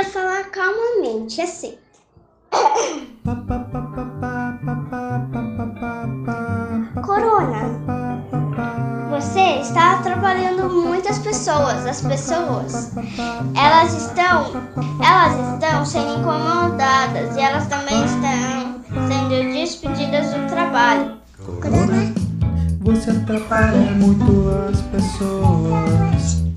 podia falar calmamente, assim. Corona, você está atrapalhando muitas pessoas. As pessoas, elas estão, elas estão sendo incomodadas e elas também estão sendo despedidas do trabalho. Corona, você atrapalha muito as pessoas.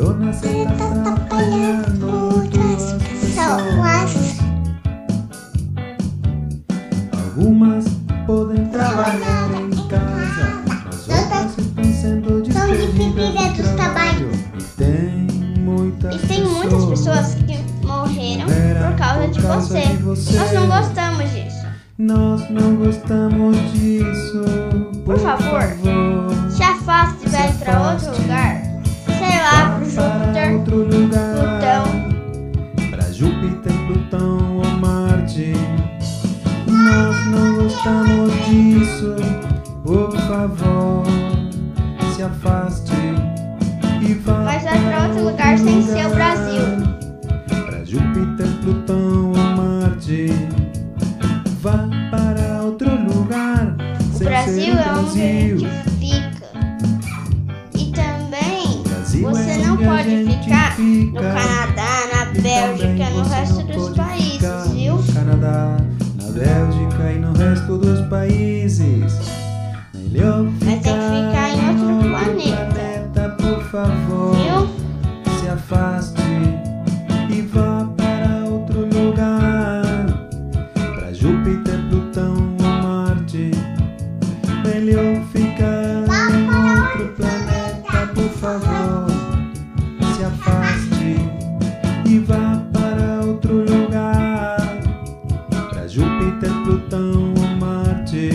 Corona, você está atrapalhando muito as pessoas. Algumas podem trabalhar em casa, mas outras estão sendo despedidas do trabalho. E tem muitas E tem muitas pessoas que morreram por causa de você. você. Nós não gostamos disso. Nós não gostamos disso. Por, Por favor, outro lugar. Plutão. Para Júpiter, Plutão ou Marte. Nós não gostamos disso. Por favor, se afaste e vá. Mas vai pra outro lugar sem ser o Brasil. Para Júpiter, Plutão ou Marte. Vá para outro lugar. O sem Brasil ser é a Brasil. gente pode ficar no Canadá, na Bélgica, no resto dos países, viu? No Canadá, na Bélgica e no resto dos países. Melhor ficar, Mas tem que ficar em outro planeta. planeta por favor. Viu? Se afaste e vá para outro lugar. Para Júpiter, Plutão ou Marte. Melhor ficar em outro planeta, por favor. pintando Plutão ou Marte.